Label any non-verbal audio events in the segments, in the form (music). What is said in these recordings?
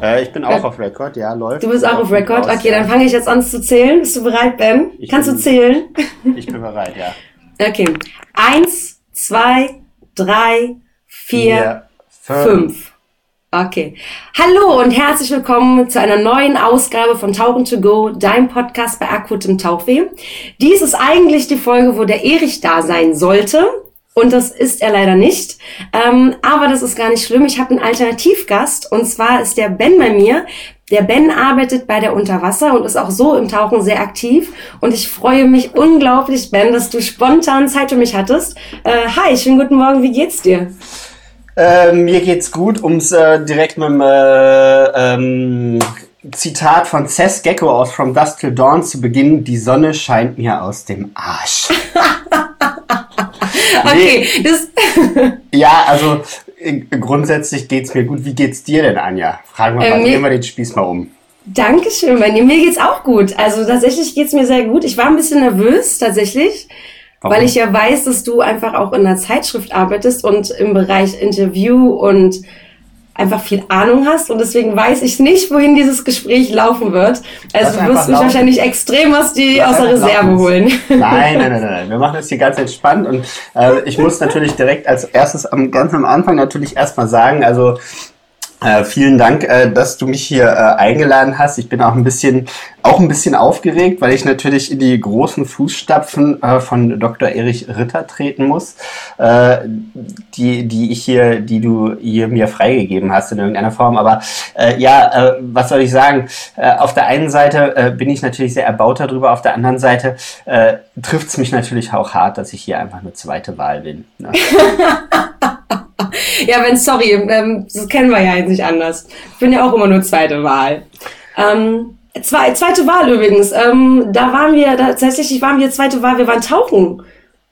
Äh, ich bin auch auf Record, ja, läuft. Du bist auch auf Record? Okay, dann fange ich jetzt an zu zählen. Bist du bereit, Ben? Ich Kannst bin- du zählen? Ich bin bereit, ja. (laughs) Okay. Eins, zwei, drei, vier, fünf. Okay. Hallo und herzlich willkommen zu einer neuen Ausgabe von Tauchen to Go, deinem Podcast bei akutem Tauchweh. Dies ist eigentlich die Folge, wo der Erich da sein sollte. Und das ist er leider nicht. Ähm, aber das ist gar nicht schlimm. Ich habe einen Alternativgast. Und zwar ist der Ben bei mir. Der Ben arbeitet bei der Unterwasser und ist auch so im Tauchen sehr aktiv. Und ich freue mich unglaublich, Ben, dass du spontan Zeit für mich hattest. Äh, hi, schönen guten Morgen. Wie geht's dir? Äh, mir geht's gut, ums äh, direkt mit dem äh, ähm, Zitat von Seth Gecko aus From Dusk Till Dawn zu beginnen. Die Sonne scheint mir aus dem Arsch. (laughs) Okay, das, (laughs) Ja, also äh, grundsätzlich geht's mir gut. Wie geht's dir denn, Anja? Fragen wir Äh, mal, drehen wir den Spieß mal um. Dankeschön, Benny. Mir geht's auch gut. Also tatsächlich geht's mir sehr gut. Ich war ein bisschen nervös, tatsächlich. Warum? Weil ich ja weiß, dass du einfach auch in einer Zeitschrift arbeitest und im Bereich Interview und einfach viel Ahnung hast. Und deswegen weiß ich nicht, wohin dieses Gespräch laufen wird. Lass Also du wirst mich laufen. wahrscheinlich extrem aus, die, Lass aus der Reserve laufen. holen. Nein, nein, nein, nein, (laughs) nein. Wir machen das hier ganz entspannt und äh, ich muss natürlich direkt als erstes am ganz am Anfang natürlich erstmal sagen, also äh, vielen Dank, äh, dass du mich hier äh, eingeladen hast. Ich bin auch ein bisschen, auch ein bisschen aufgeregt, weil ich natürlich in die großen Fußstapfen äh, von Dr. Erich Ritter treten muss, äh, die, die ich hier, die du hier mir freigegeben hast in irgendeiner Form. Aber äh, ja, was soll ich sagen? Auf der einen Seite bin ich natürlich sehr erbaut darüber, auf der anderen Seite trifft es mich natürlich auch hart, dass ich hier einfach eine zweite Wahl bin. Ne? (laughs) Ja, Ben, sorry, ähm, das kennen wir ja jetzt nicht anders. Ich bin ja auch immer nur zweite Wahl. Ähm, zwei, zweite Wahl übrigens. Ähm, da waren wir, da, tatsächlich waren wir zweite Wahl, wir waren tauchen.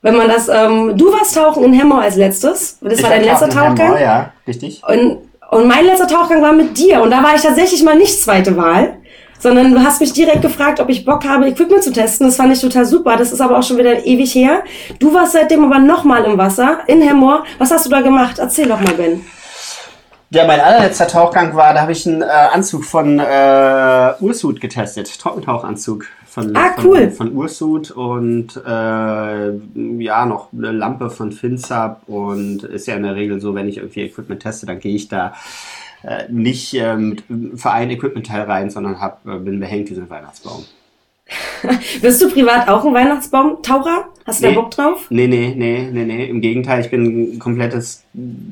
Wenn man das, ähm, du warst tauchen in Hemmo als letztes. Das Ich war dein letzter Tauchgang. Hamburg, Ja, richtig. Und, und mein letzter Tauchgang war mit dir. Und da war ich tatsächlich mal nicht zweite Wahl, sondern du hast mich direkt gefragt, ob ich Bock habe, Equipment zu testen. Das fand ich total super. Das ist aber auch schon wieder ewig her. Du warst seitdem aber nochmal im Wasser, in Hemmoor. Was hast du da gemacht? Erzähl doch mal, Ben. Ja, mein allerletzter Tauchgang war, da habe ich einen äh, Anzug von äh, Ursuit getestet, Trockentauchanzug von, Ah, von, cool. von Ursuit und äh, ja, noch eine Lampe von Finsab und ist ja in der Regel so, wenn ich irgendwie Equipment teste, dann gehe ich da nicht äh, mit für ein Equipment-Teil rein, sondern hab, äh, bin behängt wie so ein Weihnachtsbaum. (laughs) Bist du privat auch ein Weihnachtsbaum-Taucher? Hast du Nee. da Bock drauf? Nee, nee, nee, nee, nee. Im Gegenteil, ich bin ein komplettes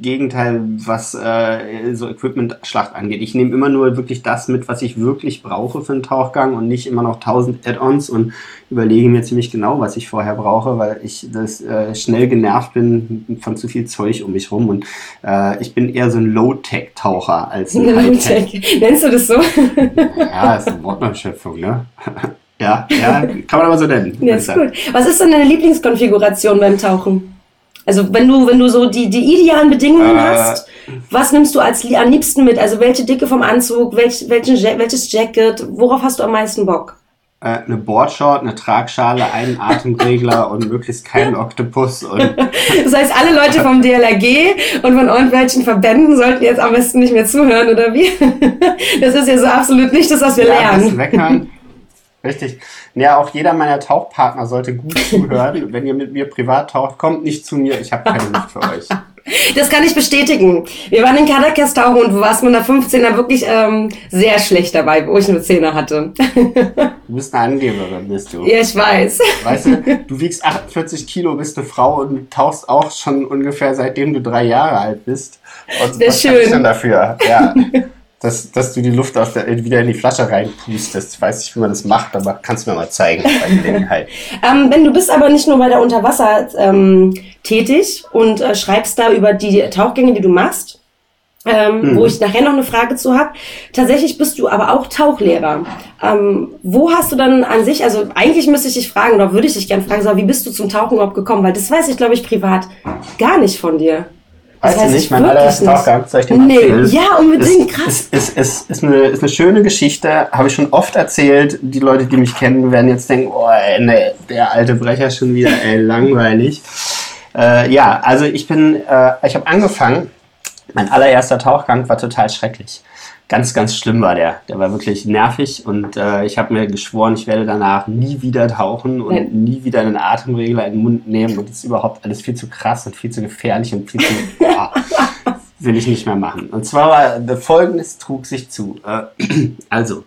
Gegenteil, was äh, so Equipment-Schlacht angeht. Ich nehme immer nur wirklich das mit, was ich wirklich brauche für einen Tauchgang und nicht immer noch tausend Add-ons und überlege mir ziemlich genau, was ich vorher brauche, weil ich das äh, schnell genervt bin von zu viel Zeug um mich rum und äh, ich bin eher so ein Low-Tech-Taucher als ein (laughs) High-Tech. Nennst du das so? Ja, ist eine Wortneuschöpfung, ne? (laughs) ja, ja, kann man aber so nennen. Ja, ist gut. Was ist denn deine Lieblingskonfiguration beim Tauchen? Also wenn du, wenn du so die, die idealen Bedingungen Äh. hast, was nimmst du als am liebsten mit? Also welche Dicke vom Anzug, welch, welchen, welches Jacket, worauf hast du am meisten Bock? Äh, eine Boardshort, eine Tragschale, einen (laughs) Atemregler und möglichst keinen Oktopus und (laughs) Das heißt, alle Leute vom DLRG und von irgendwelchen Verbänden sollten jetzt am besten nicht mehr zuhören, oder wie? (laughs) Das ist ja so absolut nicht das, was wir ja, lernen. weghören. Richtig. Ja, auch jeder meiner Tauchpartner sollte gut zuhören. (laughs) Wenn ihr mit mir privat taucht, kommt nicht zu mir. Ich habe keine Luft für euch. (laughs) Das kann ich bestätigen. Wir waren in Caracas tauchen und du warst mit einer 15er wirklich ähm, sehr schlecht dabei, wo ich nur 10er hatte. (laughs) Du bist eine Angeberin, bist du. ja, ich weiß. Weißt du, du wiegst 48 Kilo, bist eine Frau und tauchst auch schon ungefähr seitdem du drei Jahre alt bist. Und Sehr was schön. ich denn dafür? Ja. Dass, dass du die Luft aus der, wieder in die Flasche reinpustest. Ich weiß nicht, wie man das macht, aber kannst du mir mal zeigen bei Gelegenheit. (laughs) Ähm, ben, du bist aber nicht nur bei der Unterwasser ähm, tätig und äh, schreibst da über die Tauchgänge, die du machst. Ähm, mhm. wo ich nachher noch eine Frage zu habe. Tatsächlich bist du aber auch Tauchlehrer. Ähm, wo hast du dann an sich, also eigentlich müsste ich dich fragen, oder würde ich dich gerne fragen, so, wie bist du zum Tauchen überhaupt gekommen? Weil das weiß ich, glaube ich, privat gar nicht von dir. Weißt du nicht, mein allererster Tauchgang, soll ich dir nee. erzählen? Ja, unbedingt, krass. Ist, ist, ist, ist, eine, ist eine schöne Geschichte, habe ich schon oft erzählt. Die Leute, die mich kennen, werden jetzt denken, oh, nee, der alte Brecher schon wieder, ey, (laughs) langweilig. Äh, ja, also ich bin, äh, ich habe angefangen, mein allererster Tauchgang war total schrecklich. Ganz, ganz schlimm war der. Der war wirklich nervig und äh, ich habe mir geschworen, ich werde danach nie wieder tauchen und ja. nie wieder einen Atemregler in den Mund nehmen und das ist überhaupt alles viel zu krass und viel zu gefährlich und viel zu. (laughs) Boah, (laughs) will ich nicht mehr machen. Und zwar war folgendes trug sich zu. Äh, (clears throat) also,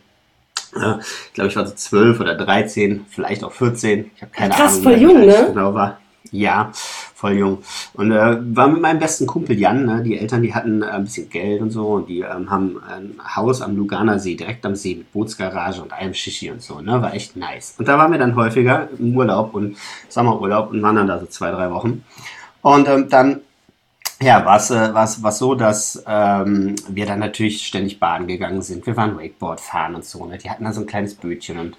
äh, ich glaube, ich war so zwölf oder dreizehn, vielleicht auch 14. Ich habe keine Krass, Ahnung, voll jung, ne? genau war. Ja, voll jung. Und äh, war mit meinem besten Kumpel Jan, ne? die Eltern, die hatten äh, ein bisschen Geld und so und die ähm, haben ein Haus am Luganer See, direkt am See mit Bootsgarage und einem Shishi und so, ne? War echt nice. Und da waren wir dann häufiger im Urlaub und Sommerurlaub und waren dann da so zwei, drei Wochen. Und ähm, dann ja, war es äh, war's, war's so, dass ähm, wir dann natürlich ständig baden gegangen sind. Wir waren Wakeboard fahren und so. Ne? Die hatten da so ein kleines Bötchen und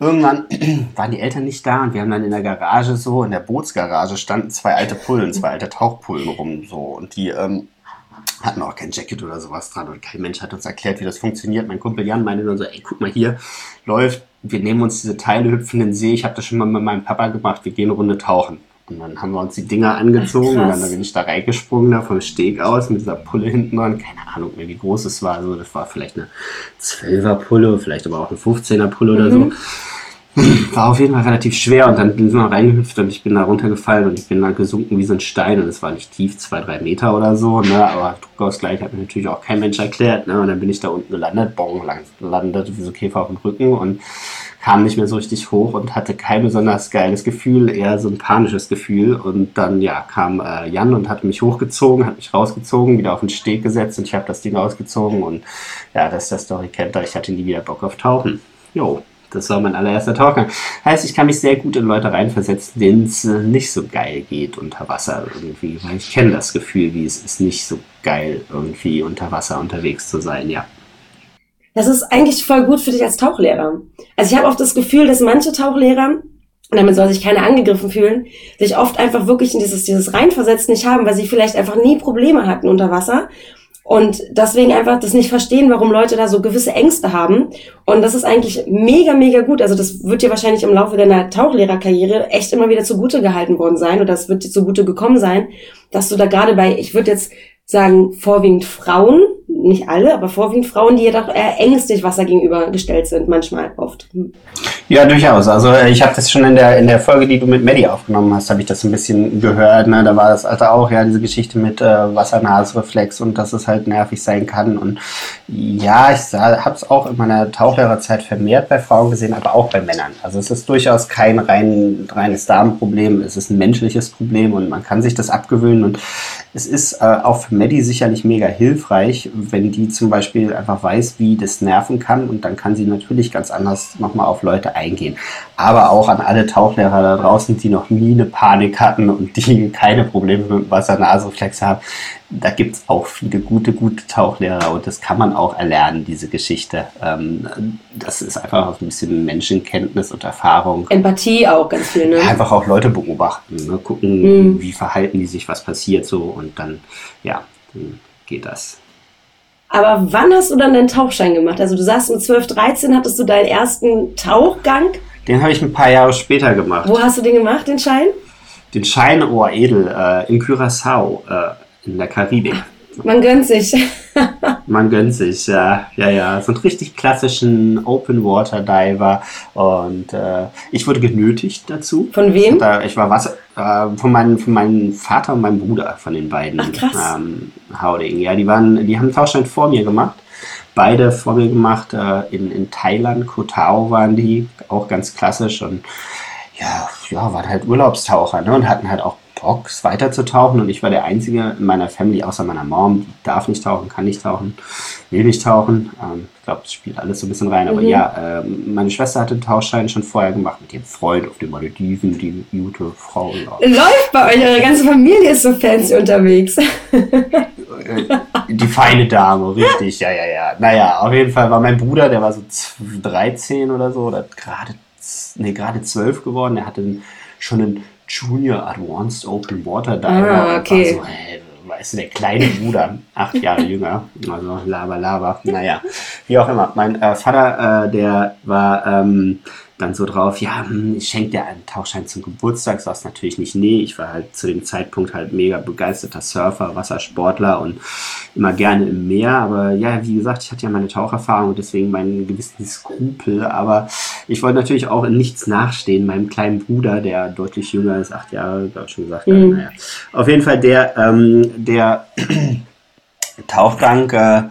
irgendwann (clears throat) waren die Eltern nicht da und wir haben dann in der Garage so, in der Bootsgarage standen zwei alte Pullen, zwei alte Tauchpullen rum so und die ähm, hatten auch kein Jacket oder sowas dran und kein Mensch hat uns erklärt, wie das funktioniert. Mein Kumpel Jan meinte dann so, ey, guck mal hier, läuft, wir nehmen uns diese Teile, hüpfen in den See, ich habe das schon mal mit meinem Papa gemacht, wir gehen eine Runde tauchen. Und dann haben wir uns die Dinger angezogen Ach, und dann bin ich da reingesprungen, da vom Steg aus mit dieser Pulle hinten dran. Keine Ahnung mehr, wie groß es war. Also das war vielleicht eine 12er Pulle, vielleicht aber auch eine 15er Pulle mhm. oder so. (clears throat) War auf jeden Fall relativ schwer und dann sind wir reingehüpft und ich bin da runtergefallen und ich bin da gesunken wie so ein Stein und es war nicht tief, zwei, drei Meter oder so, ne? aber Druckausgleich hat mir natürlich auch kein Mensch erklärt. Ne? Und dann bin ich da unten gelandet, bong, lang, landete wie so Käfer auf dem Rücken und kam nicht mehr so richtig hoch und hatte kein besonders geiles Gefühl, eher so ein panisches Gefühl. Und dann ja kam äh, Jan und hat mich hochgezogen, hat mich rausgezogen, wieder auf den Steg gesetzt und ich habe das Ding ausgezogen und ja, das ist der Story kennt, ich hatte nie wieder Bock auf Tauchen. Jo, das war mein allererster Tauchgang. Heißt, ich kann mich sehr gut in Leute reinversetzen, denen es äh, nicht so geil geht unter Wasser irgendwie, weil ich kenne das Gefühl, wie es ist nicht so geil irgendwie unter Wasser unterwegs zu sein, ja. Das ist eigentlich voll gut für dich als Tauchlehrer. Also ich habe oft das Gefühl, dass manche Tauchlehrer, und damit soll sich keiner angegriffen fühlen, sich oft einfach wirklich in dieses, dieses Reinversetzen nicht haben, weil sie vielleicht einfach nie Probleme hatten unter Wasser und deswegen einfach das nicht verstehen, warum Leute da so gewisse Ängste haben. Und das ist eigentlich mega, mega gut. Also das wird dir wahrscheinlich im Laufe deiner Tauchlehrerkarriere echt immer wieder zugute gehalten worden sein oder das wird dir zugute gekommen sein, dass du da gerade bei, ich würde jetzt sagen, vorwiegend Frauen, nicht alle, aber vorwiegend Frauen, die ja doch eher ängstlich Wasser gegenüber gestellt sind, manchmal oft. Ja, durchaus. Also äh, ich habe das schon in der in der Folge, die du mit Maddie aufgenommen hast, habe ich das ein bisschen gehört. Ne? Da war das also auch ja diese Geschichte mit äh, Wassernasreflex und dass es halt nervig sein kann. Und ja, ich habe es auch in meiner Tauchlehrerzeit vermehrt bei Frauen gesehen, aber auch bei Männern. Also es ist durchaus kein rein reines Darmproblem, es ist ein menschliches Problem und man kann sich das abgewöhnen und es ist äh, auch für Maddie sicherlich mega hilfreich, wenn die zum Beispiel einfach weiß, wie das nerven kann und dann kann sie natürlich ganz anders nochmal auf Leute eingehen. Aber auch an alle Tauchlehrer da draußen, die noch nie eine Panik hatten und die (laughs) keine Probleme mit Wasser-Nasenreflex haben da gibt es auch viele gute, gute Tauchlehrer und das kann man auch erlernen, diese Geschichte. Ähm, das ist einfach auch ein bisschen Menschenkenntnis und Erfahrung. Empathie auch ganz viel, ne? Einfach auch Leute beobachten, ne? gucken, mhm. wie verhalten die sich, was passiert so und dann, ja, dann geht das. Aber wann hast du dann deinen Tauchschein gemacht? Also du sagst, mit 12, 13 hattest du deinen ersten Tauchgang. Den habe ich ein paar Jahre später gemacht. Wo hast du den gemacht, den Schein? Den Schein, oh, edel, äh, in Curaçao. Äh, in der Karibik. Man gönnt sich. (laughs) Man gönnt sich, ja, ja, ja. So einen richtig klassischen Open Water Diver und äh, ich wurde genötigt dazu. Von wem? Ich war Wasser, äh, von, meinem, von meinem Vater und meinem Bruder, von den beiden. Ach, krass. Ähm, Hauding. Ja, die waren, die haben einen Tauschschein vor mir gemacht. Beide vor mir gemacht. Äh, in, in Thailand, Koh Tao waren die, auch ganz klassisch und ja, ja, waren halt Urlaubstaucher ne, und hatten halt auch Bock, weiterzutauchen und ich war der Einzige in meiner Family, außer meiner Mom, die darf nicht tauchen, kann nicht tauchen, will nicht tauchen. Ähm, glaube, das spielt alles so ein bisschen rein. Aber Mhm. ja, ähm, meine Schwester hatte den Tauchschein schon vorher gemacht mit ihrem Freund auf den Malediven, die gute Frau. Ja. Läuft bei euch, eure ganze Familie ist so fancy unterwegs. Äh, die feine Dame, richtig, ja, ja, ja. Naja, auf jeden Fall war mein Bruder, der war so z- 13 oder so, oder gerade, nee, gerade 12 geworden. Er hatte schon einen Junior Advanced Open Water Diver. Ah, und okay. War so, hey, weißt du, der kleine Bruder, acht Jahre jünger, also Lava, Lava, naja, wie auch immer. Mein äh, Vater, äh, der war ähm, dann so drauf, ja, hm, ich schenke dir einen Tauchschein zum Geburtstag, sagst natürlich nicht nee. Ich war halt zu dem Zeitpunkt halt mega begeisterter Surfer, Wassersportler und immer gerne im Meer. Aber ja, wie gesagt, ich hatte ja meine Taucherfahrung und deswegen meinen gewissen Skrupel. Aber ich wollte natürlich auch in nichts nachstehen. Meinem kleinen Bruder, der deutlich jünger ist, acht Jahre, glaube ich schon gesagt. Mhm. Naja. Auf jeden Fall der, ähm, der (clears throat) Tauchgang, äh,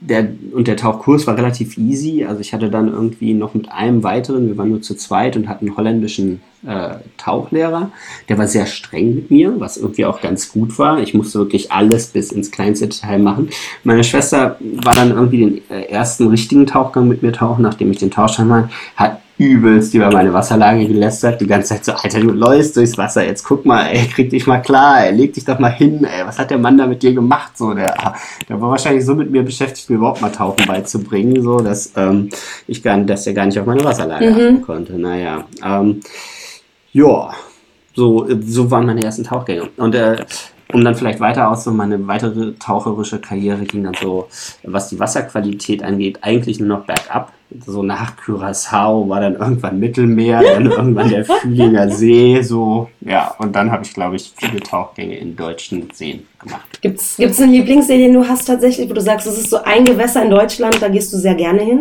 der, und der Tauchkurs war relativ easy. Also ich hatte dann irgendwie noch mit einem weiteren, wir waren nur zu zweit und hatten einen holländischen äh, Tauchlehrer. Der war sehr streng mit mir, was irgendwie auch ganz gut war. Ich musste wirklich alles bis ins kleinste Detail machen. Meine Schwester war dann irgendwie den äh, ersten richtigen Tauchgang mit mir tauchen, nachdem ich den Tauchschein war, hat übelst über meine Wasserlage gelästert. Die ganze Zeit so, Alter, du läufst durchs Wasser. Jetzt guck mal, ey, krieg dich mal klar, ey, leg dich doch mal hin, ey. Was hat der Mann da mit dir gemacht? So, der, der war wahrscheinlich so mit mir beschäftigt, mir überhaupt mal Tauchen beizubringen, so, dass ähm, ich gar, dass er gar nicht auf meine Wasserlage achten konnte. Naja, ähm, ja, so, so waren meine ersten Tauchgänge. Und äh, um dann vielleicht weiter aus, so meine weitere taucherische Karriere ging dann so, was die Wasserqualität angeht, eigentlich nur noch bergab. So nach Curaçao war dann irgendwann Mittelmeer, (laughs) dann irgendwann der Fühlinger See, so, ja. Und dann habe ich, glaube ich, viele Tauchgänge in deutschen Seen gemacht. Gibt's, gibt's einen Lieblingssee, den du hast tatsächlich, wo du sagst, das ist so ein Gewässer in Deutschland, da gehst du sehr gerne hin?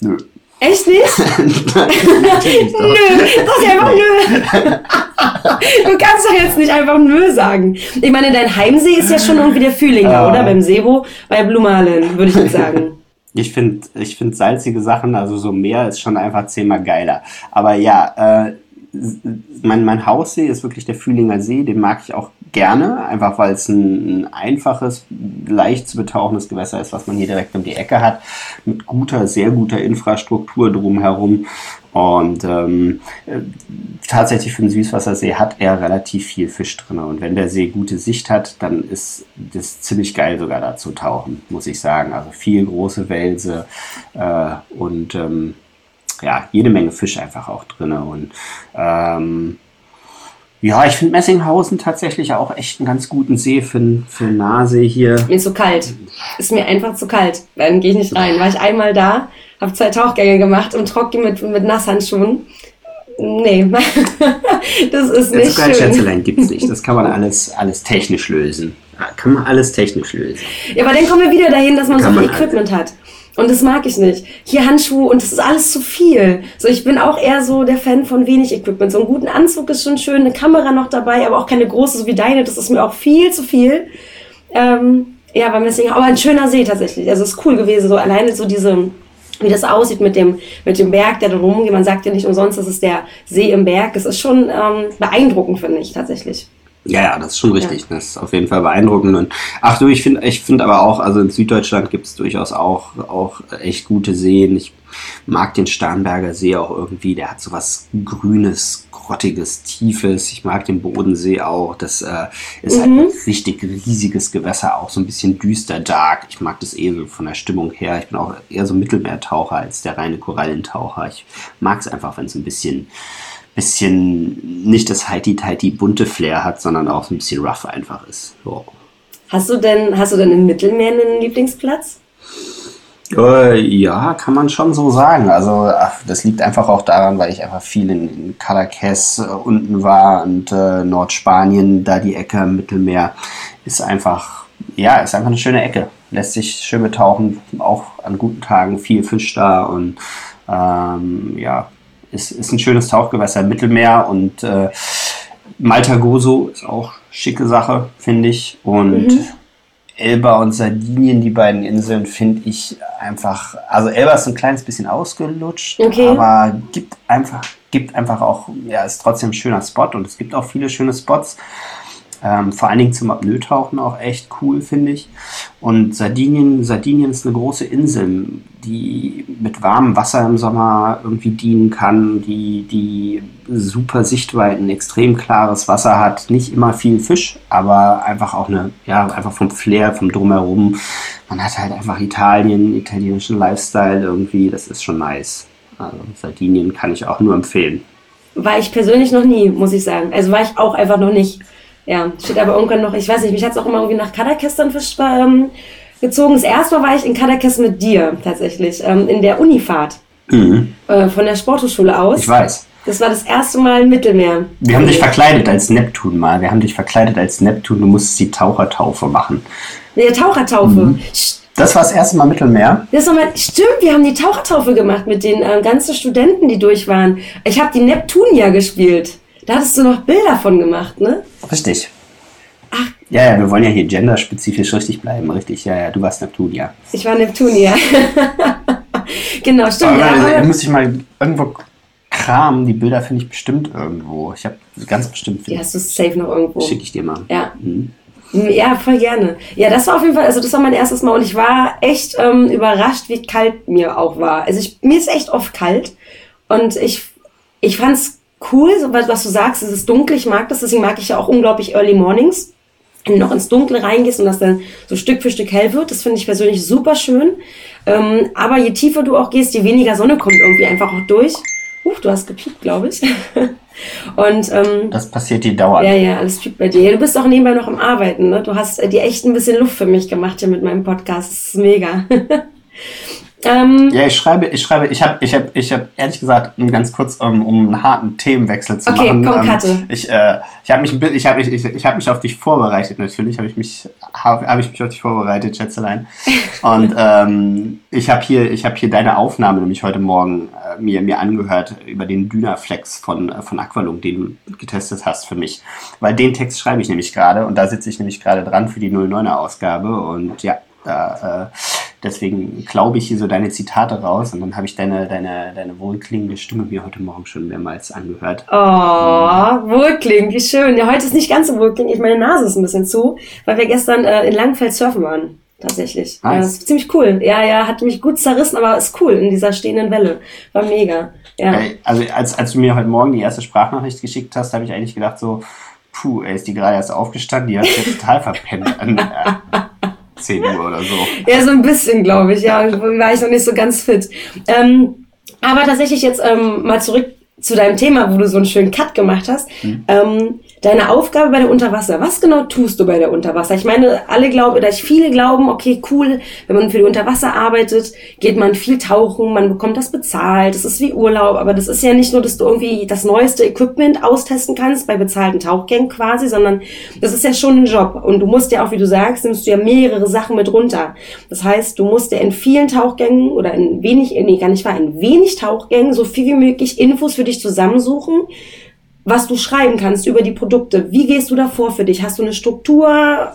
Nö. Echt nicht? (laughs) (laughs) Natürlich doch. Nö, sag einfach nö. (laughs) Du kannst doch jetzt nicht einfach nö sagen. Ich meine, dein Heimsee ist ja schon irgendwie der Fühlinger, Ah. oder? Beim Sebo, bei Blumalen, würde ich jetzt sagen. Ich finde ich find salzige Sachen, also so Meer ist schon einfach zehnmal geiler. Aber ja, äh, mein, mein Haussee ist wirklich der Fühlinger See, den mag ich auch gerne, einfach weil es ein, ein einfaches, leicht zu betauchendes Gewässer ist, was man hier direkt um die Ecke hat, mit guter, sehr guter Infrastruktur drumherum. Und ähm, äh, tatsächlich für den Süßwassersee hat er relativ viel Fisch drin. Und wenn der See gute Sicht hat, dann ist das ziemlich geil sogar da zu tauchen, muss ich sagen. Also viel große Welse äh, und ähm, ja, jede Menge Fisch einfach auch drin. Und ähm, ja, ich finde Messinghausen tatsächlich auch echt einen ganz guten See für, für Nahsee hier. Mir ist zu kalt. Ist mir einfach zu kalt. Dann gehe ich nicht rein. War ich einmal da, habe zwei Tauchgänge gemacht und trocken mit, mit Nasshandschuhen. Nee, (laughs) das ist nicht Zucker schön. Schätzelein gibt's nicht. Das kann man (laughs) alles, alles technisch lösen. Kann man alles technisch lösen. Ja, aber dann kommen wir wieder dahin, dass man Kann so viel Equipment hat. Und das mag ich nicht. Hier Handschuhe und das ist alles zu viel. So, ich bin auch eher so der Fan von wenig Equipment. So einen guten Anzug ist schon schön, eine Kamera noch dabei, aber auch keine große, so wie deine. Das ist mir auch viel zu viel. Ähm, ja, beim Messing, aber ein schöner See tatsächlich. Also es ist cool gewesen, so alleine so diese, wie das aussieht mit dem, mit dem Berg, der da rumgeht. Man sagt ja nicht umsonst, das ist der See im Berg. Es ist schon ähm, beeindruckend, finde ich tatsächlich. Ja, ja, das ist schon richtig. Das ist auf jeden Fall beeindruckend. Und ach du, ich finde, ich finde aber auch, also in Süddeutschland gibt es durchaus auch, auch echt gute Seen. Ich mag den Starnberger See auch irgendwie. Der hat so was Grünes, Grottiges, Tiefes. Ich mag den Bodensee auch. Das äh, ist halt ein richtig riesiges Gewässer, auch so ein bisschen düster, dark. Ich mag das eh so von der Stimmung her. Ich bin auch eher so Mittelmeertaucher als der reine Korallentaucher. Ich mag es einfach, wenn es ein bisschen bisschen nicht das heiti-teiti bunte Flair hat, sondern auch ein bisschen rough einfach ist. So. Hast du denn, hast du denn im Mittelmeer einen Lieblingsplatz? Äh, ja, kann man schon so sagen. Also ach, das liegt einfach auch daran, weil ich einfach viel in, in Cadaqués äh, unten war und äh, Nordspanien, da die Ecke im Mittelmeer ist einfach, ja, ist einfach eine schöne Ecke. Lässt sich schön betauchen, auch an guten Tagen viel Fisch da und ähm, ja, ist, ist ein schönes Tauchgewässer im Mittelmeer und äh, Malta Gozo ist auch schicke Sache, finde ich. Und Elba und Sardinien, die beiden Inseln, finde ich einfach. Also Elba ist ein kleines bisschen ausgelutscht, Okay. aber gibt einfach gibt einfach auch, ja, ist trotzdem ein schöner Spot und es gibt auch viele schöne Spots. Ähm, vor allen Dingen zum Apnoe-Tauchen auch echt cool, finde ich. Und Sardinien, Sardinien ist eine große Insel, die mit warmem Wasser im Sommer irgendwie dienen kann, die, die super Sichtweiten, extrem klares Wasser hat, nicht immer viel Fisch, aber einfach auch eine, ja, einfach vom Flair, vom Drumherum. Man hat halt einfach Italien, italienischen Lifestyle irgendwie, das ist schon nice. Also Sardinien kann ich auch nur empfehlen. War ich persönlich noch nie, muss ich sagen. Also war ich auch einfach noch nicht. Ja, steht aber irgendwann noch, ich weiß nicht, mich hat es auch immer irgendwie nach Kadakes dann ähm, gezogen. Das erste Mal war ich in Kadakes mit dir tatsächlich, ähm, in der Unifahrt. Mhm. Äh, von der Sporthochschule aus. Ich weiß. Das war das erste Mal im Mittelmeer. Wir haben dich verkleidet als Neptun mal. Wir haben dich verkleidet als Neptun. Du musstest die Tauchertaufe machen. Ja, Tauchertaufe. Mhm. Das war das erste Mal Mittelmeer. Das war mal, stimmt, wir haben die Tauchertaufe gemacht mit den äh, ganzen Studenten, die durch waren. Ich habe die Neptunia gespielt. Da hattest du noch Bilder von gemacht, ne? Richtig. Ach. Ja, ja, wir wollen ja hier genderspezifisch richtig bleiben, richtig. Ja, ja, du warst Neptunia. Ich war Neptunia. (laughs) genau, stimmt. Aber, ja, aber, muss ich mal irgendwo kramen. Die Bilder finde ich bestimmt irgendwo. Ich habe ganz bestimmt. Die hast du safe noch irgendwo. Schicke ich dir mal. Ja. Mhm. Ja, voll gerne. Ja, das war auf jeden Fall, also das war mein erstes Mal und ich war echt ähm, überrascht, wie kalt mir auch war. Also ich, mir ist echt oft kalt und ich, ich fand's cool, so was, du sagst, es ist dunkel, ich mag das, deswegen mag ich ja auch unglaublich Early Mornings. Wenn du noch ins Dunkle reingehst und das dann so Stück für Stück hell wird, das finde ich persönlich super schön. Ähm, aber je tiefer du auch gehst, je weniger Sonne kommt irgendwie einfach auch durch. Huch, du hast gepiept, glaube ich. (laughs) und ähm, das passiert dir dauernd. Ja, ja, alles piept bei dir. Du bist auch nebenbei noch am Arbeiten, ne? Du hast äh, dir echt ein bisschen Luft für mich gemacht hier mit meinem Podcast. Das ist mega. (laughs) Ähm, ja, ich schreibe, ich schreibe, ich habe, ich habe, ich habe ehrlich gesagt, ganz kurz, um, um einen harten Themenwechsel zu okay, machen. Okay, komm, Karte. Ähm, ich, äh, ich habe mich, ich habe ich, ich habe mich auf dich vorbereitet. Natürlich habe ich mich, habe hab ich mich auf dich vorbereitet, Schätzelein. (laughs) Und ähm, ich habe hier, ich habe hier deine Aufnahme nämlich heute Morgen äh, mir mir angehört über den Dynaflex von von Aqualung, den du getestet hast für mich, weil den Text schreibe ich nämlich gerade und da sitze ich nämlich gerade dran für die 09er Ausgabe und ja, da äh, Deswegen glaube ich hier so deine Zitate raus und dann habe ich deine, deine, deine wohlklingende Stimme mir heute Morgen schon mehrmals angehört. Oh, mhm. wohlklingend, wie schön. Ja, heute ist nicht ganz so wohlklingend. Meine Nase ist ein bisschen zu, weil wir gestern äh, in Langenfeld surfen waren. Tatsächlich. Nice. Ja, das ist ziemlich cool. Ja, ja, hat mich gut zerrissen, aber ist cool in dieser stehenden Welle. War mega. Ja. Also als, als du mir heute Morgen die erste Sprachnachricht geschickt hast, habe ich eigentlich gedacht so, puh, ey, ist die gerade erst aufgestanden, die hat sich total verpennt. (laughs) An, äh, 10 Uhr oder so. (laughs) Ja, so ein bisschen, glaube ich. Ja, war ich noch nicht so ganz fit. Ähm, aber tatsächlich jetzt ähm, mal zurück zu deinem Thema, wo du so einen schönen Cut gemacht hast. Hm. Ähm, deine Aufgabe bei der Unterwasser. Was genau tust du bei der Unterwasser? Ich meine, alle glauben, oder viele glauben, okay, cool, wenn man für die Unterwasser arbeitet, geht man viel tauchen, man bekommt das bezahlt, das ist wie Urlaub, aber das ist ja nicht nur, dass du irgendwie das neueste Equipment austesten kannst bei bezahlten Tauchgängen quasi, sondern das ist ja schon ein Job und du musst ja auch, wie du sagst, nimmst du ja mehrere Sachen mit runter. Das heißt, du musst ja in vielen Tauchgängen oder in wenig, nee, gar nicht wahr, in wenig Tauchgängen so viel wie möglich Infos für dich zusammensuchen, was du schreiben kannst über die Produkte. Wie gehst du da vor für dich? Hast du eine Struktur?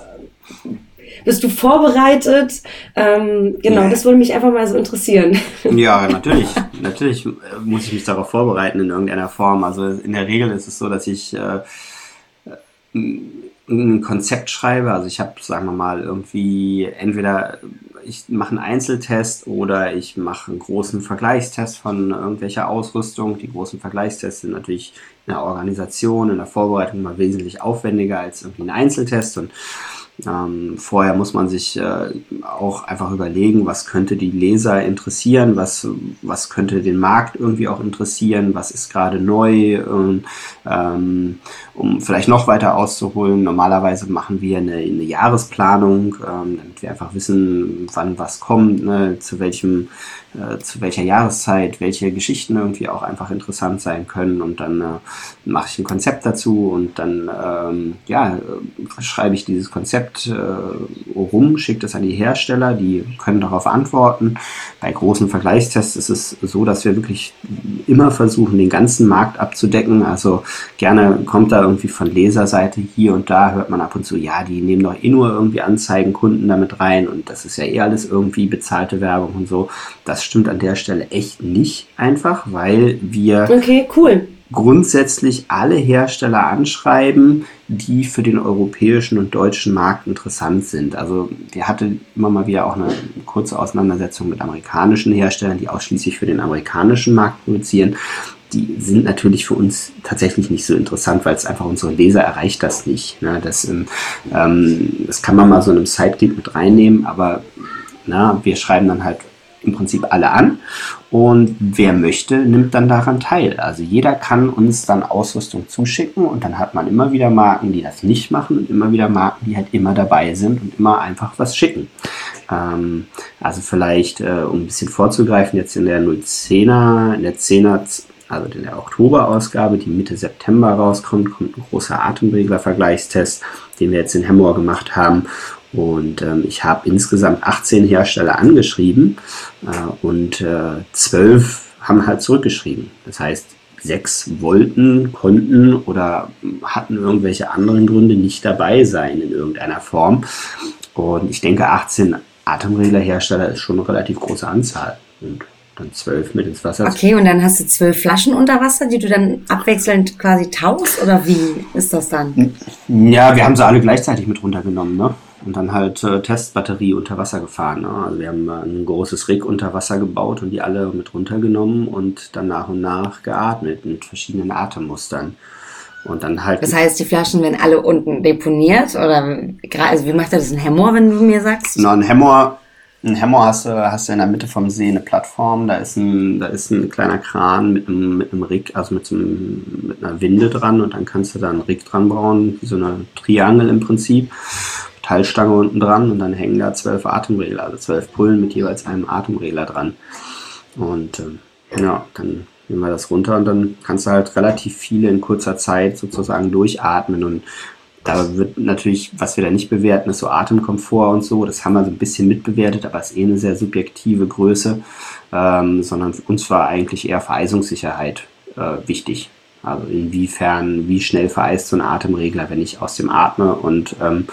Bist du vorbereitet? Ähm, genau, das würde mich einfach mal so interessieren. (laughs) Ja, natürlich. natürlich muss ich mich darauf vorbereiten in irgendeiner Form. Also in der Regel ist es so, dass ich äh, ein Konzept schreibe. Also ich habe, sagen wir mal, irgendwie entweder ich mache einen Einzeltest oder ich mache einen großen Vergleichstest von irgendwelcher Ausrüstung. Die großen Vergleichstests sind natürlich in der Organisation, in der Vorbereitung mal wesentlich aufwendiger als irgendwie ein Einzeltest. Und ähm, vorher muss man sich äh, auch einfach überlegen, was könnte die Leser interessieren, was, was könnte den Markt irgendwie auch interessieren, was ist gerade neu, und, ähm, um vielleicht noch weiter auszuholen. Normalerweise machen wir eine, eine Jahresplanung, ähm, damit wir einfach wissen, wann was kommt, ne, zu welchem äh, zu welcher Jahreszeit, welche Geschichten irgendwie auch einfach interessant sein können und dann äh, mache ich ein Konzept dazu und dann ähm, ja, äh, schreibe ich dieses Konzept äh, rum, schicke das an die Hersteller, die können darauf antworten. Bei großen Vergleichstests ist es so, dass wir wirklich immer versuchen, den ganzen Markt abzudecken. Also gerne kommt da irgendwie von Leserseite hier und da, hört man ab und zu, ja, die nehmen doch eh nur irgendwie Anzeigen, Kunden damit rein und das ist ja eh alles irgendwie bezahlte Werbung und so. Das stimmt an der Stelle echt nicht einfach, weil wir okay, cool. grundsätzlich alle Hersteller anschreiben, die für den europäischen und deutschen Markt interessant sind. Also wir hatten immer mal wieder auch eine kurze Auseinandersetzung mit amerikanischen Herstellern, die ausschließlich für den amerikanischen Markt produzieren. Die sind natürlich für uns tatsächlich nicht so interessant, weil es einfach unsere Leser erreicht das nicht. Ne? Das, ähm, das kann man mal so in einem Sidekick mit reinnehmen, aber na, wir schreiben dann halt im Prinzip alle an und wer möchte, nimmt dann daran teil. Also jeder kann uns dann Ausrüstung zuschicken und dann hat man immer wieder Marken, die das nicht machen und immer wieder Marken, die halt immer dabei sind und immer einfach was schicken. Ähm, also vielleicht, äh, um ein bisschen vorzugreifen, jetzt in der 010er, in der 10er, also in der Oktober-Ausgabe, die Mitte September rauskommt, kommt ein großer Atemregler-Vergleichstest, den wir jetzt in Hemmoor gemacht haben. Und ähm, ich habe insgesamt 18 Hersteller angeschrieben äh, und äh, 12 haben halt zurückgeschrieben. Das heißt, sechs wollten, konnten oder hatten irgendwelche anderen Gründe nicht dabei sein in irgendeiner Form. Und ich denke, 18 Atemreglerhersteller ist schon eine relativ große Anzahl. Und dann zwölf mit ins Wasser. Okay, und dann hast du zwölf Flaschen unter Wasser, die du dann abwechselnd quasi tauchst oder wie ist das dann? Ja, wir haben sie alle gleichzeitig mit runtergenommen, ne? Und dann halt äh, Testbatterie unter Wasser gefahren. Ne? Also wir haben ein großes Rig unter Wasser gebaut und die alle mit runtergenommen und dann nach und nach geatmet mit verschiedenen Atemmustern. Und dann halt. Das heißt, die Flaschen werden alle unten deponiert oder also wie macht er das ein Hemmor, wenn du mir sagst? Na, ein Hemmor ein Hemmer hast du, hast du in der Mitte vom See eine Plattform, da ist ein, da ist ein kleiner Kran mit einem, mit einem Rig, also mit, so einem, mit einer Winde dran und dann kannst du da einen Rig dran bauen, wie so eine Triangel im Prinzip. Teilstange unten dran und dann hängen da zwölf Atemregler, also zwölf Pullen mit jeweils einem Atemregler dran. Und ähm, ja, dann nehmen wir das runter und dann kannst du halt relativ viele in kurzer Zeit sozusagen durchatmen und da wird natürlich, was wir da nicht bewerten, ist so Atemkomfort und so. Das haben wir so ein bisschen mitbewertet, aber es ist eh eine sehr subjektive Größe, ähm, sondern uns war eigentlich eher Vereisungssicherheit äh, wichtig. Also inwiefern, wie schnell vereist so ein Atemregler, wenn ich aus dem atme. Und ähm,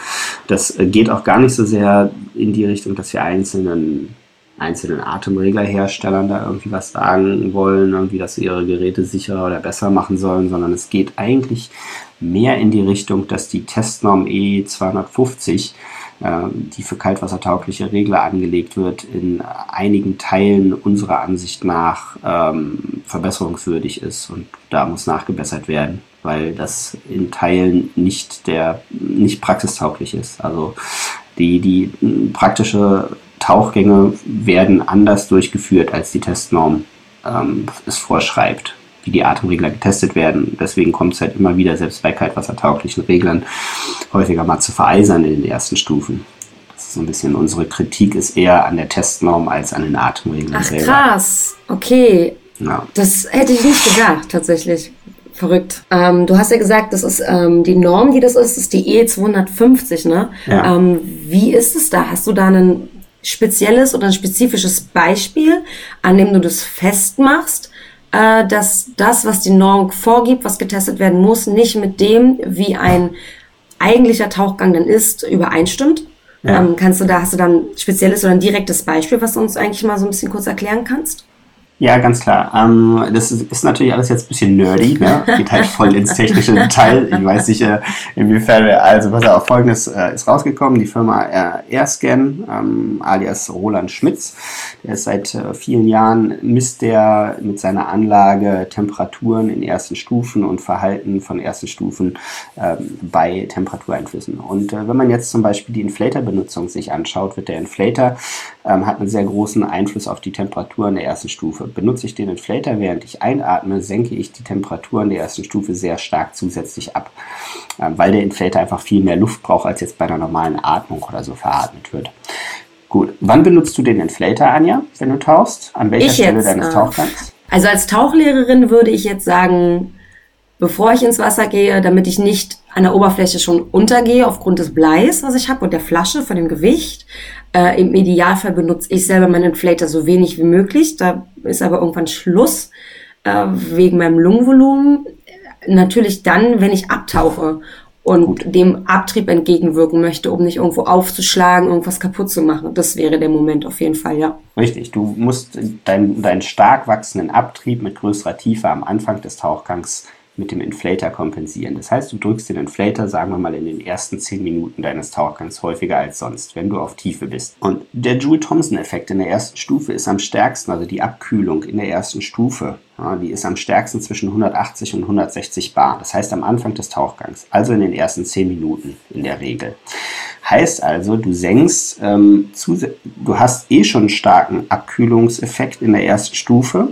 das geht auch gar nicht so sehr in die Richtung, dass wir einzelnen einzelnen Atemreglerherstellern da irgendwie was sagen wollen, irgendwie, dass sie ihre Geräte sicherer oder besser machen sollen, sondern es geht eigentlich mehr in die Richtung, dass die Testnorm E250, äh, die für kaltwassertaugliche Regler angelegt wird, in einigen Teilen unserer Ansicht nach ähm, verbesserungswürdig ist und da muss nachgebessert werden, weil das in Teilen nicht der nicht praxistauglich ist. Also die, die praktische Tauchgänge werden anders durchgeführt, als die Testnorm ähm, es vorschreibt wie die Atemregler getestet werden. Deswegen kommt es halt immer wieder, selbst bei kaltwassertauglichen Reglern, häufiger mal zu vereisern in den ersten Stufen. Das ist so ein bisschen unsere Kritik ist eher an der Testnorm als an den Atemreglern Ach, selber. krass. Okay. Ja. Das hätte ich nicht gedacht, tatsächlich. Verrückt. Ähm, du hast ja gesagt, das ist ähm, die Norm, die das ist, ist die E250, ne? Ja. Ähm, wie ist es da? Hast du da ein spezielles oder ein spezifisches Beispiel, an dem du das festmachst? Äh, dass das, was die Norm vorgibt, was getestet werden muss, nicht mit dem, wie ein eigentlicher Tauchgang dann ist, übereinstimmt. Ja. Ähm, kannst du da, hast du dann ein spezielles oder ein direktes Beispiel, was du uns eigentlich mal so ein bisschen kurz erklären kannst? Ja, ganz klar. Ähm, das ist, ist, natürlich alles jetzt ein bisschen nerdy, ne? geht halt voll ins technische Detail. Ich weiß nicht, äh, inwiefern also was auf folgendes äh, ist rausgekommen, die Firma äh, Airscan, ähm, alias Roland Schmitz, der ist seit äh, vielen Jahren, misst der mit seiner Anlage Temperaturen in ersten Stufen und Verhalten von ersten Stufen ähm, bei Temperatureinflüssen. Und äh, wenn man jetzt zum Beispiel die Inflator-Benutzung sich anschaut, wird der Inflator ähm, hat einen sehr großen Einfluss auf die Temperatur in der ersten Stufe. Benutze ich den Inflator, während ich einatme, senke ich die Temperatur in der ersten Stufe sehr stark zusätzlich ab, ähm, weil der Inflator einfach viel mehr Luft braucht, als jetzt bei einer normalen Atmung oder so veratmet wird. Gut, wann benutzt du den Inflator, Anja, wenn du tauchst? An welcher ich Stelle jetzt, deines äh, Tauchgangs? Also als Tauchlehrerin würde ich jetzt sagen, bevor ich ins Wasser gehe, damit ich nicht an der Oberfläche schon untergehe aufgrund des Bleis, was ich habe und der Flasche von dem Gewicht. Äh, Im Idealfall benutze ich selber meinen Inflator so wenig wie möglich. Da ist aber irgendwann Schluss äh, wegen meinem Lungenvolumen. natürlich dann, wenn ich abtauche und Gut. dem Abtrieb entgegenwirken möchte, um nicht irgendwo aufzuschlagen, irgendwas kaputt zu machen. Das wäre der Moment auf jeden Fall, ja. Richtig, du musst deinen dein stark wachsenden Abtrieb mit größerer Tiefe am Anfang des Tauchgangs mit dem Inflator kompensieren. Das heißt, du drückst den Inflator, sagen wir mal, in den ersten 10 Minuten deines Tauchgangs häufiger als sonst, wenn du auf Tiefe bist. Und der Joule-Thomson-Effekt in der ersten Stufe ist am stärksten, also die Abkühlung in der ersten Stufe, ja, die ist am stärksten zwischen 180 und 160 Bar. Das heißt am Anfang des Tauchgangs, also in den ersten 10 Minuten in der Regel. Heißt also, du senkst, ähm, du hast eh schon einen starken Abkühlungseffekt in der ersten Stufe.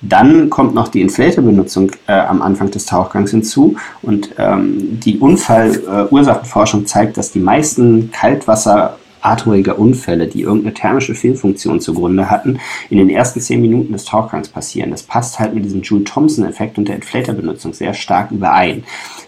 Dann kommt noch die Inflator-Benutzung äh, am Anfang des Tauchgangs hinzu. Und ähm, die Unfallursachenforschung äh, zeigt, dass die meisten Kaltwasser arteriger Unfälle, die irgendeine thermische Fehlfunktion zugrunde hatten, in den ersten zehn Minuten des Tauchgangs passieren. Das passt halt mit diesem Joule-Thomson-Effekt und der Inflator-Benutzung sehr stark überein.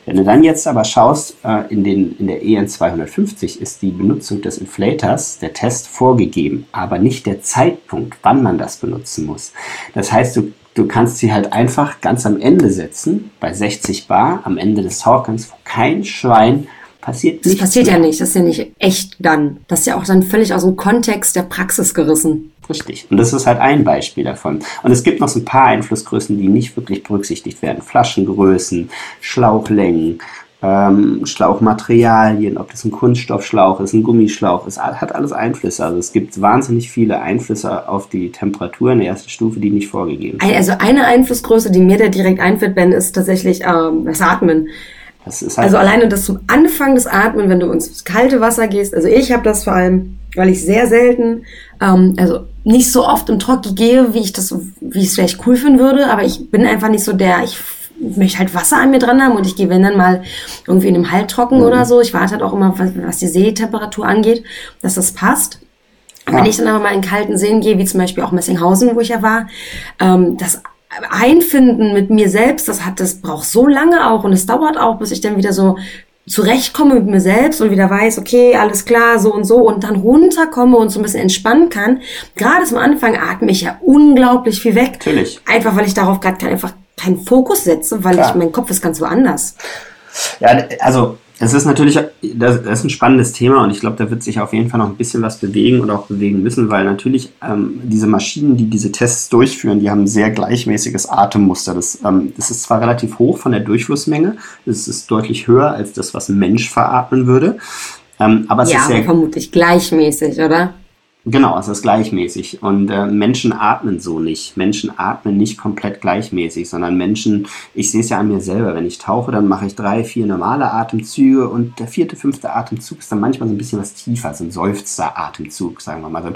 Wenn du dann jetzt aber schaust, äh, in, den, in der EN 250 ist die Benutzung des Inflators, der Test vorgegeben, aber nicht der Zeitpunkt, wann man das benutzen muss. Das heißt, du Du kannst sie halt einfach ganz am Ende setzen, bei 60 Bar, am Ende des Tauchgangs, wo kein Schwein passiert Das passiert mehr. ja nicht, das ist ja nicht echt dann. Das ist ja auch dann völlig aus dem Kontext der Praxis gerissen. Richtig. Und das ist halt ein Beispiel davon. Und es gibt noch so ein paar Einflussgrößen, die nicht wirklich berücksichtigt werden. Flaschengrößen, Schlauchlängen, ähm, Schlauchmaterialien, ob das ein Kunststoffschlauch ist, ein Gummischlauch ist, hat alles Einflüsse. Also es gibt wahnsinnig viele Einflüsse auf die Temperatur in der ersten Stufe, die nicht vorgegeben sind. Also eine Einflussgröße, die mir da direkt einfällt, Ben, ist tatsächlich ähm, das Atmen. Halt also alleine das zum Anfang des Atmen, wenn du ins kalte Wasser gehst, also ich habe das vor allem, weil ich sehr selten, ähm, also nicht so oft im Trocken gehe, wie ich das, wie ich es vielleicht cool finden würde, aber ich bin einfach nicht so der, ich möchte halt Wasser an mir dran haben und ich gehe, wenn dann mal irgendwie in einem Halbtrocken mhm. oder so. Ich warte halt auch immer, was, was die Seetemperatur angeht, dass das passt. Ja. Wenn ich dann aber mal in kalten Seen gehe, wie zum Beispiel auch Messinghausen, wo ich ja war, ähm, das Einfinden mit mir selbst, das hat, das braucht so lange auch und es dauert auch, bis ich dann wieder so zurechtkomme mit mir selbst und wieder weiß, okay, alles klar, so und so und dann runterkomme und so ein bisschen entspannen kann. Gerade zum Anfang atme ich ja unglaublich viel weg. Natürlich. Einfach, weil ich darauf gerade einfach keinen Fokus setze, weil Klar. ich, mein Kopf ist ganz woanders. Ja, also es ist natürlich, das, ist ein spannendes Thema und ich glaube, da wird sich auf jeden Fall noch ein bisschen was bewegen und auch bewegen müssen, weil natürlich ähm, diese Maschinen, die diese Tests durchführen, die haben ein sehr gleichmäßiges Atemmuster. Das, ähm, das ist zwar relativ hoch von der Durchflussmenge, es ist deutlich höher als das, was ein Mensch veratmen würde. Ähm, aber es ja, ist sehr, vermutlich gleichmäßig, oder? Genau, es ist gleichmäßig. Und äh, Menschen atmen so nicht. Menschen atmen nicht komplett gleichmäßig, sondern Menschen, ich sehe es ja an mir selber, wenn ich tauche, dann mache ich drei, vier normale Atemzüge und der vierte, fünfte Atemzug ist dann manchmal so ein bisschen was tiefer, so ein Seufzer-Atemzug, sagen wir mal. So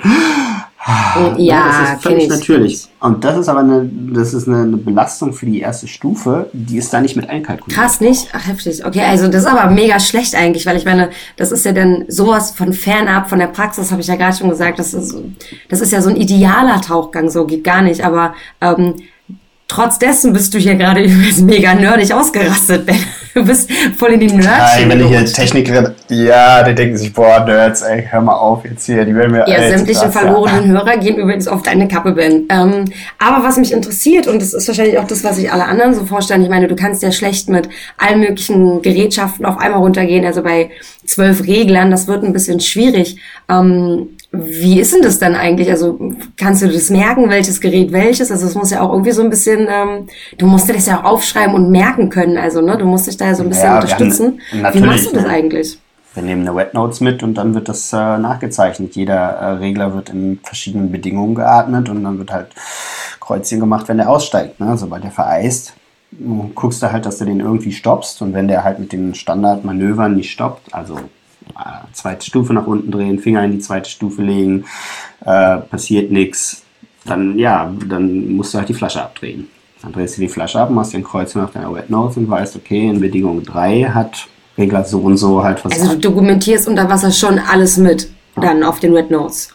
ja, das ist völlig natürlich. Und das ist aber eine, das ist eine, Belastung für die erste Stufe, die ist da nicht mit einkalkuliert. Krass, nicht? Ach, heftig. Okay, also das ist aber mega schlecht eigentlich, weil ich meine, das ist ja dann sowas von fernab von der Praxis, habe ich ja gerade schon gesagt. Das ist, das ist ja so ein idealer Tauchgang, so geht gar nicht. Aber ähm, Trotz dessen bist du hier gerade (laughs) übrigens mega nerdig ausgerastet, Ben. (laughs) Du bist voll in die Nerds. Nein, wenn ich hier Technikerin, ja, die denken sich, boah, Nerds, ey, hör mal auf jetzt hier, die werden mir Ja, sämtliche verlorenen. Hörer gehen übrigens auf deine Kappe, Ben. Ähm, aber was mich interessiert, und das ist wahrscheinlich auch das, was sich alle anderen so vorstellen, ich meine, du kannst ja schlecht mit allen möglichen Gerätschaften auf einmal runtergehen, also bei zwölf Reglern, das wird ein bisschen schwierig. Ähm, wie ist denn das dann eigentlich? Also kannst du das merken, welches Gerät welches? Also es muss ja auch irgendwie so ein bisschen, ähm, du musst dir das ja auch aufschreiben und merken können. Also ne, du musst dich da ja so ein bisschen ja, unterstützen. Wie machst du das eigentlich? Wir nehmen eine Wet Notes mit und dann wird das äh, nachgezeichnet. Jeder äh, Regler wird in verschiedenen Bedingungen geatmet und dann wird halt Kreuzchen gemacht, wenn der aussteigt. Ne? Sobald der vereist, guckst du halt, dass du den irgendwie stoppst und wenn der halt mit den Standardmanövern nicht stoppt, also zweite Stufe nach unten drehen, Finger in die zweite Stufe legen, äh, passiert nichts, dann ja, dann musst du halt die Flasche abdrehen. Dann drehst du die Flasche ab, machst den Kreuz nach deiner Wet Nose und weißt, okay, in Bedingung 3 hat Regler so und so halt was. Also du dokumentierst unter Wasser schon alles mit, dann auf den Wet Nose.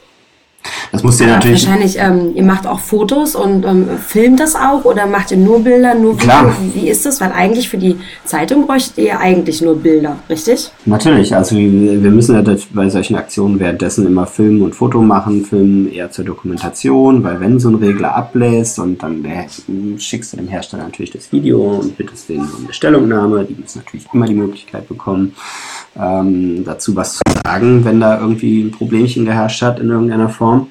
Das muss ihr natürlich. Wahrscheinlich, ähm, ihr macht auch Fotos und ähm, filmt das auch oder macht ihr nur Bilder, nur? Klar. Wie ist das? Weil eigentlich für die Zeitung bräuchtet ihr eigentlich nur Bilder, richtig? Natürlich, also wir müssen ja bei solchen Aktionen währenddessen immer filmen und Foto machen, filmen eher zur Dokumentation, weil wenn so ein Regler ablässt und dann schickst du dem Hersteller natürlich das Video und bittest den um eine Stellungnahme, die müssen natürlich immer die Möglichkeit bekommen, ähm, dazu was zu sagen, wenn da irgendwie ein Problemchen geherrscht hat in irgendeiner Form.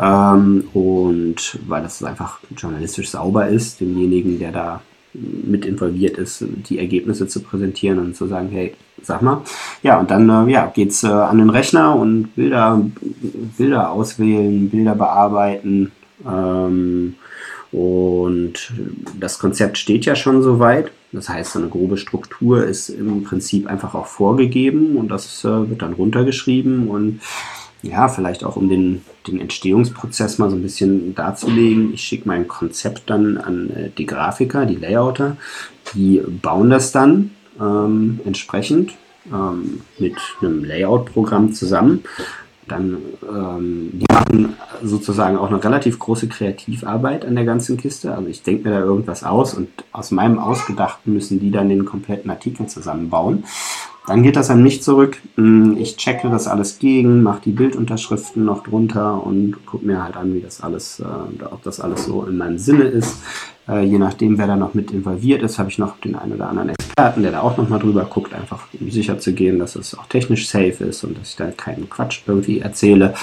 Ähm, und weil das einfach journalistisch sauber ist, demjenigen, der da mit involviert ist, die Ergebnisse zu präsentieren und zu sagen, hey, sag mal. Ja, und dann äh, ja, geht's äh, an den Rechner und Bilder, Bilder auswählen, Bilder bearbeiten. Ähm, und das Konzept steht ja schon soweit. Das heißt, eine grobe Struktur ist im Prinzip einfach auch vorgegeben und das äh, wird dann runtergeschrieben und ja, vielleicht auch um den, den Entstehungsprozess mal so ein bisschen darzulegen. Ich schicke mein Konzept dann an äh, die Grafiker, die Layouter, die bauen das dann ähm, entsprechend ähm, mit einem Layout-Programm zusammen. Dann, ähm, die machen sozusagen auch eine relativ große Kreativarbeit an der ganzen Kiste. Also ich denke mir da irgendwas aus und aus meinem Ausgedachten müssen die dann den kompletten Artikel zusammenbauen. Dann geht das an mich zurück. Mm, Ich checke das alles gegen, mache die Bildunterschriften noch drunter und gucke mir halt an, wie das alles, äh, ob das alles so in meinem Sinne ist. Äh, je nachdem, wer da noch mit involviert ist, habe ich noch den einen oder anderen Experten, der da auch nochmal drüber guckt, einfach um sicher zu gehen, dass es auch technisch safe ist und dass ich da keinen Quatsch irgendwie erzähle.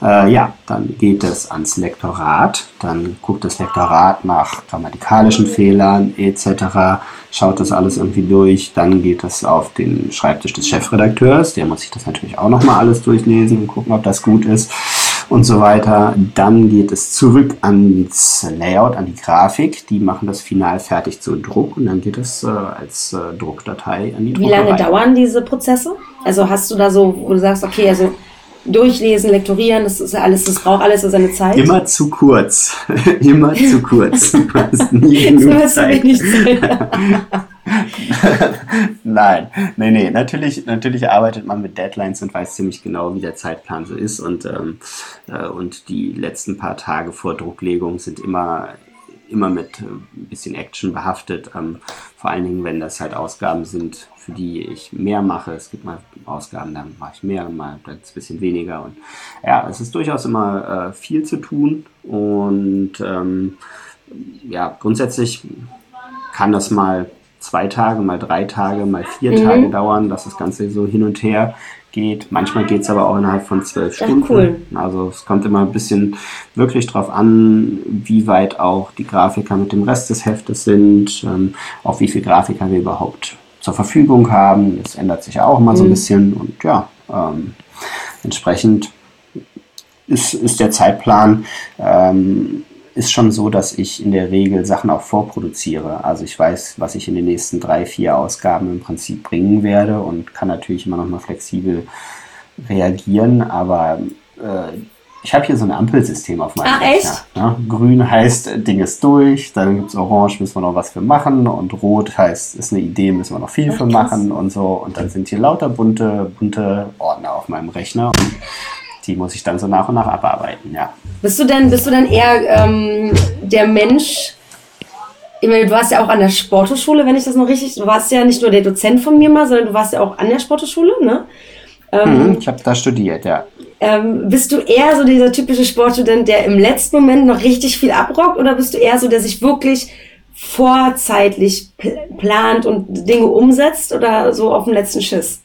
Äh, ja, dann geht es ans Lektorat. Dann guckt das Lektorat nach grammatikalischen Fehlern etc. Schaut das alles irgendwie durch. Dann geht es auf den Schreibtisch des Chefredakteurs. Der muss sich das natürlich auch nochmal alles durchlesen und gucken, ob das gut ist und so weiter. Dann geht es zurück ans Layout, an die Grafik. Die machen das final fertig zu Druck und dann geht es äh, als äh, Druckdatei an die Wie lange Druckerei. dauern diese Prozesse? Also hast du da so, wo du sagst, okay, also durchlesen, lektorieren, das ist alles, das braucht alles so seine Zeit. Immer zu kurz. (laughs) Immer zu kurz. (laughs) Du hast nie genug Zeit. (laughs) Nein, nee, nee. Natürlich, natürlich arbeitet man mit Deadlines und weiß ziemlich genau, wie der Zeitplan so ist. Und, ähm, äh, und die letzten paar Tage vor Drucklegung sind immer, immer mit äh, ein bisschen Action behaftet. Ähm, vor allen Dingen, wenn das halt Ausgaben sind, für die ich mehr mache. Es gibt mal Ausgaben, dann mache ich mehr, mal ein bisschen weniger. Und ja, es ist durchaus immer äh, viel zu tun. Und ähm, ja, grundsätzlich kann das mal zwei Tage, mal drei Tage, mal vier Mhm. Tage dauern, dass das Ganze so hin und her geht. Manchmal geht es aber auch innerhalb von zwölf Stunden. cool. Also es kommt immer ein bisschen wirklich drauf an, wie weit auch die Grafiker mit dem Rest des Heftes sind, ähm, auch wie viele Grafiker wir überhaupt zur Verfügung haben. Das ändert sich ja auch immer so ein Mhm. bisschen und ja, ähm, entsprechend ist, ist der Zeitplan ähm, ist schon so, dass ich in der Regel Sachen auch vorproduziere. Also ich weiß, was ich in den nächsten drei, vier Ausgaben im Prinzip bringen werde und kann natürlich immer noch mal flexibel reagieren, aber äh, ich habe hier so ein Ampelsystem auf meinem Ach, Rechner. Ne? Grün heißt, Ding ist durch, dann gibt's Orange, müssen wir noch was für machen und Rot heißt, ist eine Idee, müssen wir noch viel Ach, für machen und so. Und dann sind hier lauter bunte, bunte Ordner auf meinem Rechner und die muss ich dann so nach und nach abarbeiten, ja. Bist du denn, bist du denn eher ähm, der Mensch? Ich meine, du warst ja auch an der Sporthochschule, wenn ich das noch richtig. Du warst ja nicht nur der Dozent von mir mal, sondern du warst ja auch an der Sporthochschule, ne? Ähm, Mhm, ich habe da studiert, ja. ähm, bist du eher so dieser typische Sportstudent, der im letzten Moment noch richtig viel abrockt, oder bist du eher so, der sich wirklich vorzeitlich pl plant und Dinge umsetzt, oder so auf den letzten Schiss?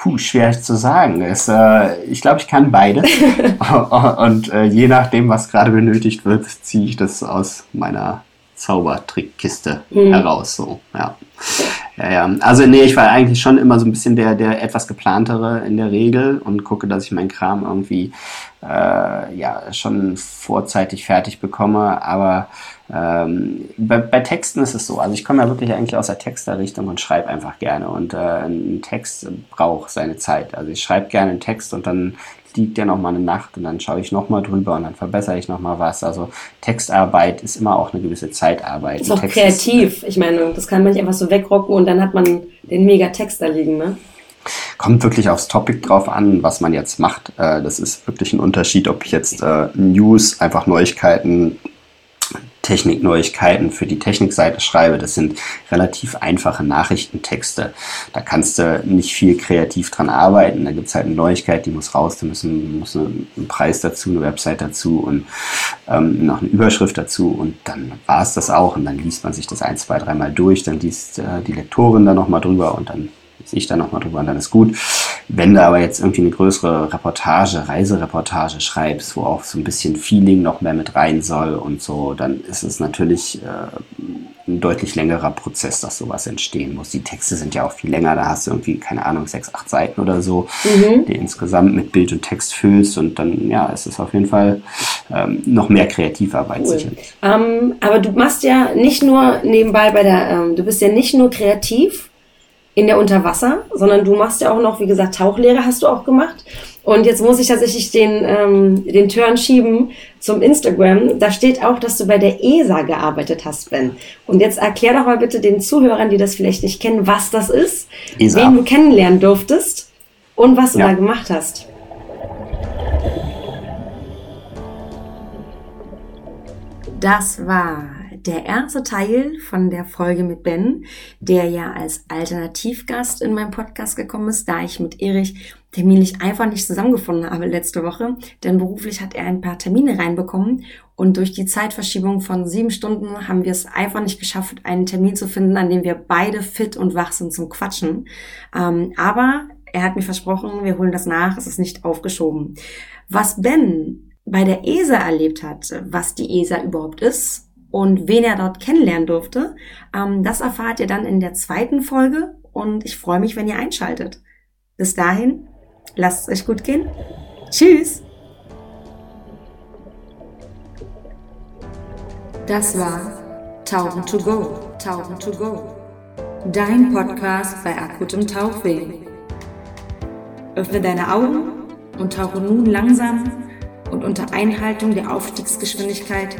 Puh, schwer zu sagen. Es, äh, ich glaube, ich kann beide. (laughs) Und äh, je nachdem, was gerade benötigt wird, ziehe ich das aus meiner Zaubertrickkiste Mhm. heraus. So, ja. Ja, ja. Also nee, ich war eigentlich schon immer so ein bisschen der, der etwas geplantere in der Regel und gucke, dass ich meinen Kram irgendwie äh, ja schon vorzeitig fertig bekomme. Aber ähm, bei, bei Texten ist es so. Also ich komme ja wirklich eigentlich aus der Texterrichtung und schreibe einfach gerne. Und äh, ein Text braucht seine Zeit. Also ich schreibe gerne einen Text und dann liegt der noch mal eine Nacht und dann schaue ich noch mal drüber und dann verbessere ich noch mal was. Also Textarbeit ist immer auch eine gewisse Zeitarbeit. Ist auch Text kreativ. Ich meine, das kann man nicht einfach so wegrocken und dann hat man den mega Text da liegen, ne? kommt wirklich aufs Topic drauf an, was man jetzt macht. Äh, das ist wirklich ein Unterschied, ob ich jetzt äh, News, einfach Neuigkeiten Technikneuigkeiten für die Technikseite schreibe, das sind relativ einfache Nachrichtentexte. Da kannst du nicht viel kreativ dran arbeiten. Da gibt es halt eine Neuigkeit, die muss raus, da muss ein Preis dazu, eine Website dazu und ähm, noch eine Überschrift dazu und dann war es das auch und dann liest man sich das ein, zwei, dreimal durch, dann liest äh, die Lektorin da nochmal drüber und dann ich da nochmal drüber und dann ist gut. Wenn du aber jetzt irgendwie eine größere Reportage, Reisereportage schreibst, wo auch so ein bisschen Feeling noch mehr mit rein soll und so, dann ist es natürlich äh, ein deutlich längerer Prozess, dass sowas entstehen muss. Die Texte sind ja auch viel länger, da hast du irgendwie, keine Ahnung, sechs, acht Seiten oder so, mhm. die insgesamt mit Bild und Text füllst und dann, ja, es ist auf jeden Fall ähm, noch mehr Kreativarbeit cool. sicherlich. Ähm, aber du machst ja nicht nur nebenbei bei der, ähm, du bist ja nicht nur kreativ, in der Unterwasser, sondern du machst ja auch noch, wie gesagt, Tauchlehre hast du auch gemacht. Und jetzt muss ich tatsächlich den, ähm, den Turn schieben zum Instagram. Da steht auch, dass du bei der ESA gearbeitet hast, Ben. Und jetzt erklär doch mal bitte den Zuhörern, die das vielleicht nicht kennen, was das ist, ESA. wen du kennenlernen durftest und was du ja. da gemacht hast. Das war der erste Teil von der Folge mit Ben, der ja als Alternativgast in meinem Podcast gekommen ist, da ich mit Erich terminlich einfach nicht zusammengefunden habe letzte Woche, denn beruflich hat er ein paar Termine reinbekommen und durch die Zeitverschiebung von sieben Stunden haben wir es einfach nicht geschafft, einen Termin zu finden, an dem wir beide fit und wach sind zum Quatschen. Ähm, aber er hat mir versprochen, wir holen das nach, es ist nicht aufgeschoben. Was Ben bei der ESA erlebt hat, was die ESA überhaupt ist und wen er dort kennenlernen durfte. Ähm, das erfahrt ihr dann in der zweiten Folge und ich freue mich, wenn ihr einschaltet. Bis dahin, lasst es euch gut gehen. Tschüss! Das war Tauchen to Go, Tauchen to Go. Dein Podcast bei akutem Tauchweh. Öffne deine Augen und tauche nun langsam und unter Einhaltung der Aufstiegsgeschwindigkeit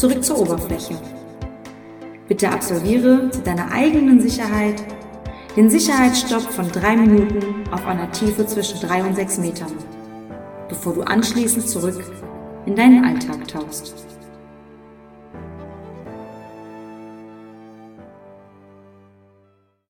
zurück zur Oberfläche. Bitte absolviere zu deiner eigenen Sicherheit den Sicherheitsstopp von drei Minuten auf einer Tiefe zwischen drei und sechs Metern, bevor du anschließend zurück in deinen Alltag tauchst.